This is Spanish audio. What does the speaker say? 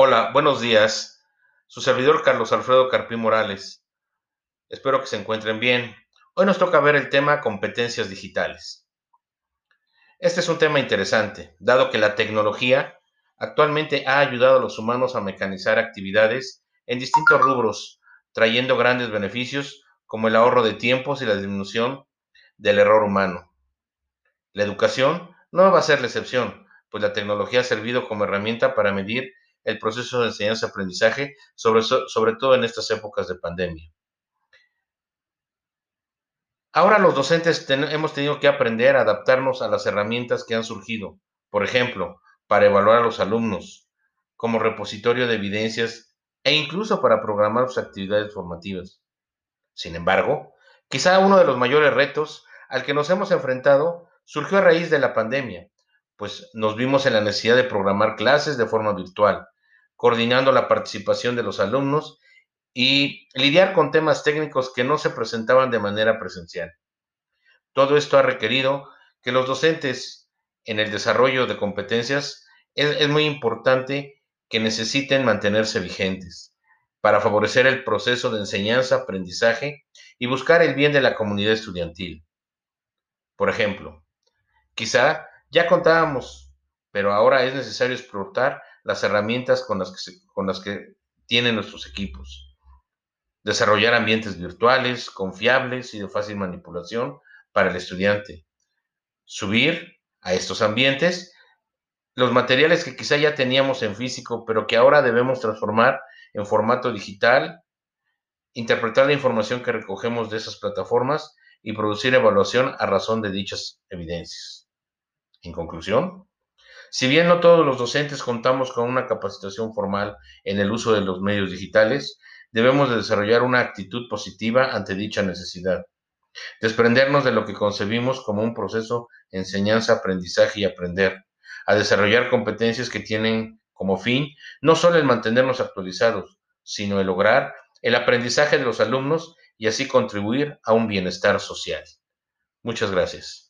Hola, buenos días. Su servidor Carlos Alfredo Carpín Morales. Espero que se encuentren bien. Hoy nos toca ver el tema competencias digitales. Este es un tema interesante, dado que la tecnología actualmente ha ayudado a los humanos a mecanizar actividades en distintos rubros, trayendo grandes beneficios como el ahorro de tiempos y la disminución del error humano. La educación no va a ser la excepción, pues la tecnología ha servido como herramienta para medir el proceso de enseñanza-aprendizaje, sobre, sobre todo en estas épocas de pandemia. Ahora los docentes hemos tenido que aprender a adaptarnos a las herramientas que han surgido, por ejemplo, para evaluar a los alumnos, como repositorio de evidencias e incluso para programar sus actividades formativas. Sin embargo, quizá uno de los mayores retos al que nos hemos enfrentado surgió a raíz de la pandemia, pues nos vimos en la necesidad de programar clases de forma virtual, coordinando la participación de los alumnos y lidiar con temas técnicos que no se presentaban de manera presencial. Todo esto ha requerido que los docentes en el desarrollo de competencias es, muy importante que necesiten mantenerse vigentes para favorecer el proceso de enseñanza, aprendizaje y buscar el bien de la comunidad estudiantil. Por ejemplo, quizá ya contábamos, pero ahora es necesario explotar las herramientas con las que, con las que tienen nuestros equipos. Desarrollar ambientes virtuales, confiables y de fácil manipulación para el estudiante. Subir a estos ambientes los materiales que quizá ya teníamos en físico, pero que ahora debemos transformar en formato digital, interpretar la información que recogemos de esas plataformas y producir evaluación a razón de dichas evidencias. En conclusión, si bien no todos los docentes contamos con una capacitación formal en el uso de los medios digitales, debemos de desarrollar una actitud positiva ante dicha necesidad. Desprendernos de lo que concebimos como un proceso enseñanza, aprendizaje y aprender, a desarrollar competencias que tienen como fin no solo el mantenernos actualizados, sino el lograr el aprendizaje de los alumnos y así contribuir a un bienestar social. Muchas gracias.